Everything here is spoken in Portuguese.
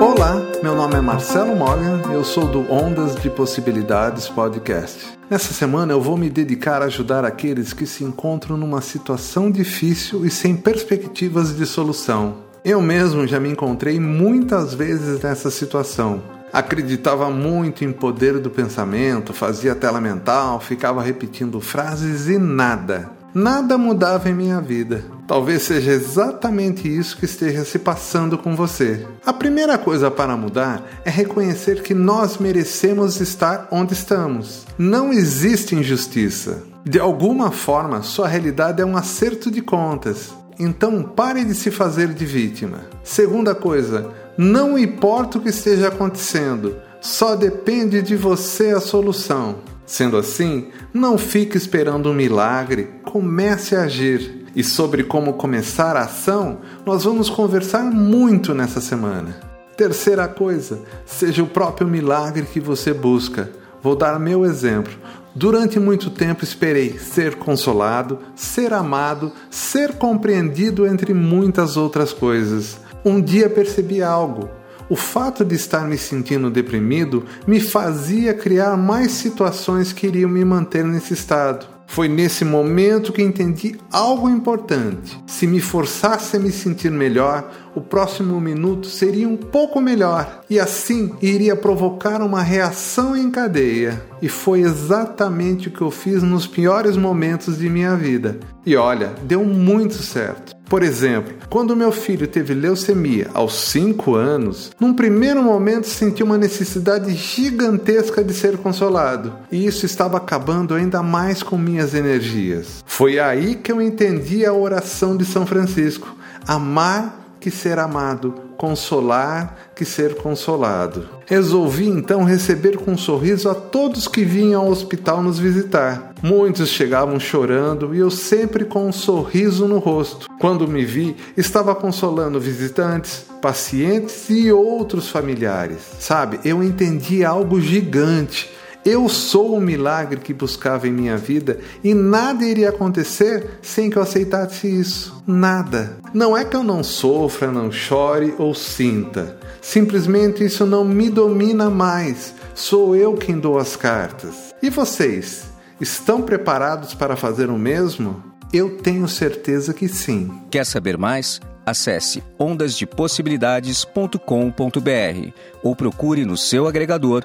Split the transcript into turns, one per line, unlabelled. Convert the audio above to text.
Olá, meu nome é Marcelo Morgan, eu sou do Ondas de Possibilidades Podcast. Nessa semana eu vou me dedicar a ajudar aqueles que se encontram numa situação difícil e sem perspectivas de solução. Eu mesmo já me encontrei muitas vezes nessa situação. Acreditava muito em poder do pensamento, fazia tela mental, ficava repetindo frases e nada. Nada mudava em minha vida. Talvez seja exatamente isso que esteja se passando com você. A primeira coisa para mudar é reconhecer que nós merecemos estar onde estamos. Não existe injustiça. De alguma forma, sua realidade é um acerto de contas. Então pare de se fazer de vítima. Segunda coisa, não importa o que esteja acontecendo, só depende de você a solução. Sendo assim, não fique esperando um milagre, comece a agir. E sobre como começar a ação, nós vamos conversar muito nessa semana. Terceira coisa, seja o próprio milagre que você busca. Vou dar meu exemplo. Durante muito tempo esperei ser consolado, ser amado, ser compreendido, entre muitas outras coisas. Um dia percebi algo. O fato de estar me sentindo deprimido me fazia criar mais situações que iriam me manter nesse estado. Foi nesse momento que entendi algo importante. Se me forçasse a me sentir melhor, o próximo minuto seria um pouco melhor e assim iria provocar uma reação em cadeia. E foi exatamente o que eu fiz nos piores momentos de minha vida. E olha, deu muito certo. Por exemplo, quando meu filho teve leucemia aos 5 anos, num primeiro momento senti uma necessidade gigantesca de ser consolado, e isso estava acabando ainda mais com minhas energias. Foi aí que eu entendi a oração de São Francisco: amar que ser amado, consolar que ser consolado. Resolvi então receber com um sorriso a todos que vinham ao hospital nos visitar. Muitos chegavam chorando e eu sempre com um sorriso no rosto. Quando me vi, estava consolando visitantes, pacientes e outros familiares. Sabe, eu entendi algo gigante eu sou o milagre que buscava em minha vida e nada iria acontecer sem que eu aceitasse isso. Nada. Não é que eu não sofra, não chore ou sinta. Simplesmente isso não me domina mais. Sou eu quem dou as cartas. E vocês? Estão preparados para fazer o mesmo? Eu tenho certeza que sim.
Quer saber mais? Acesse ondasdepossibilidades.com.br ou procure no seu agregador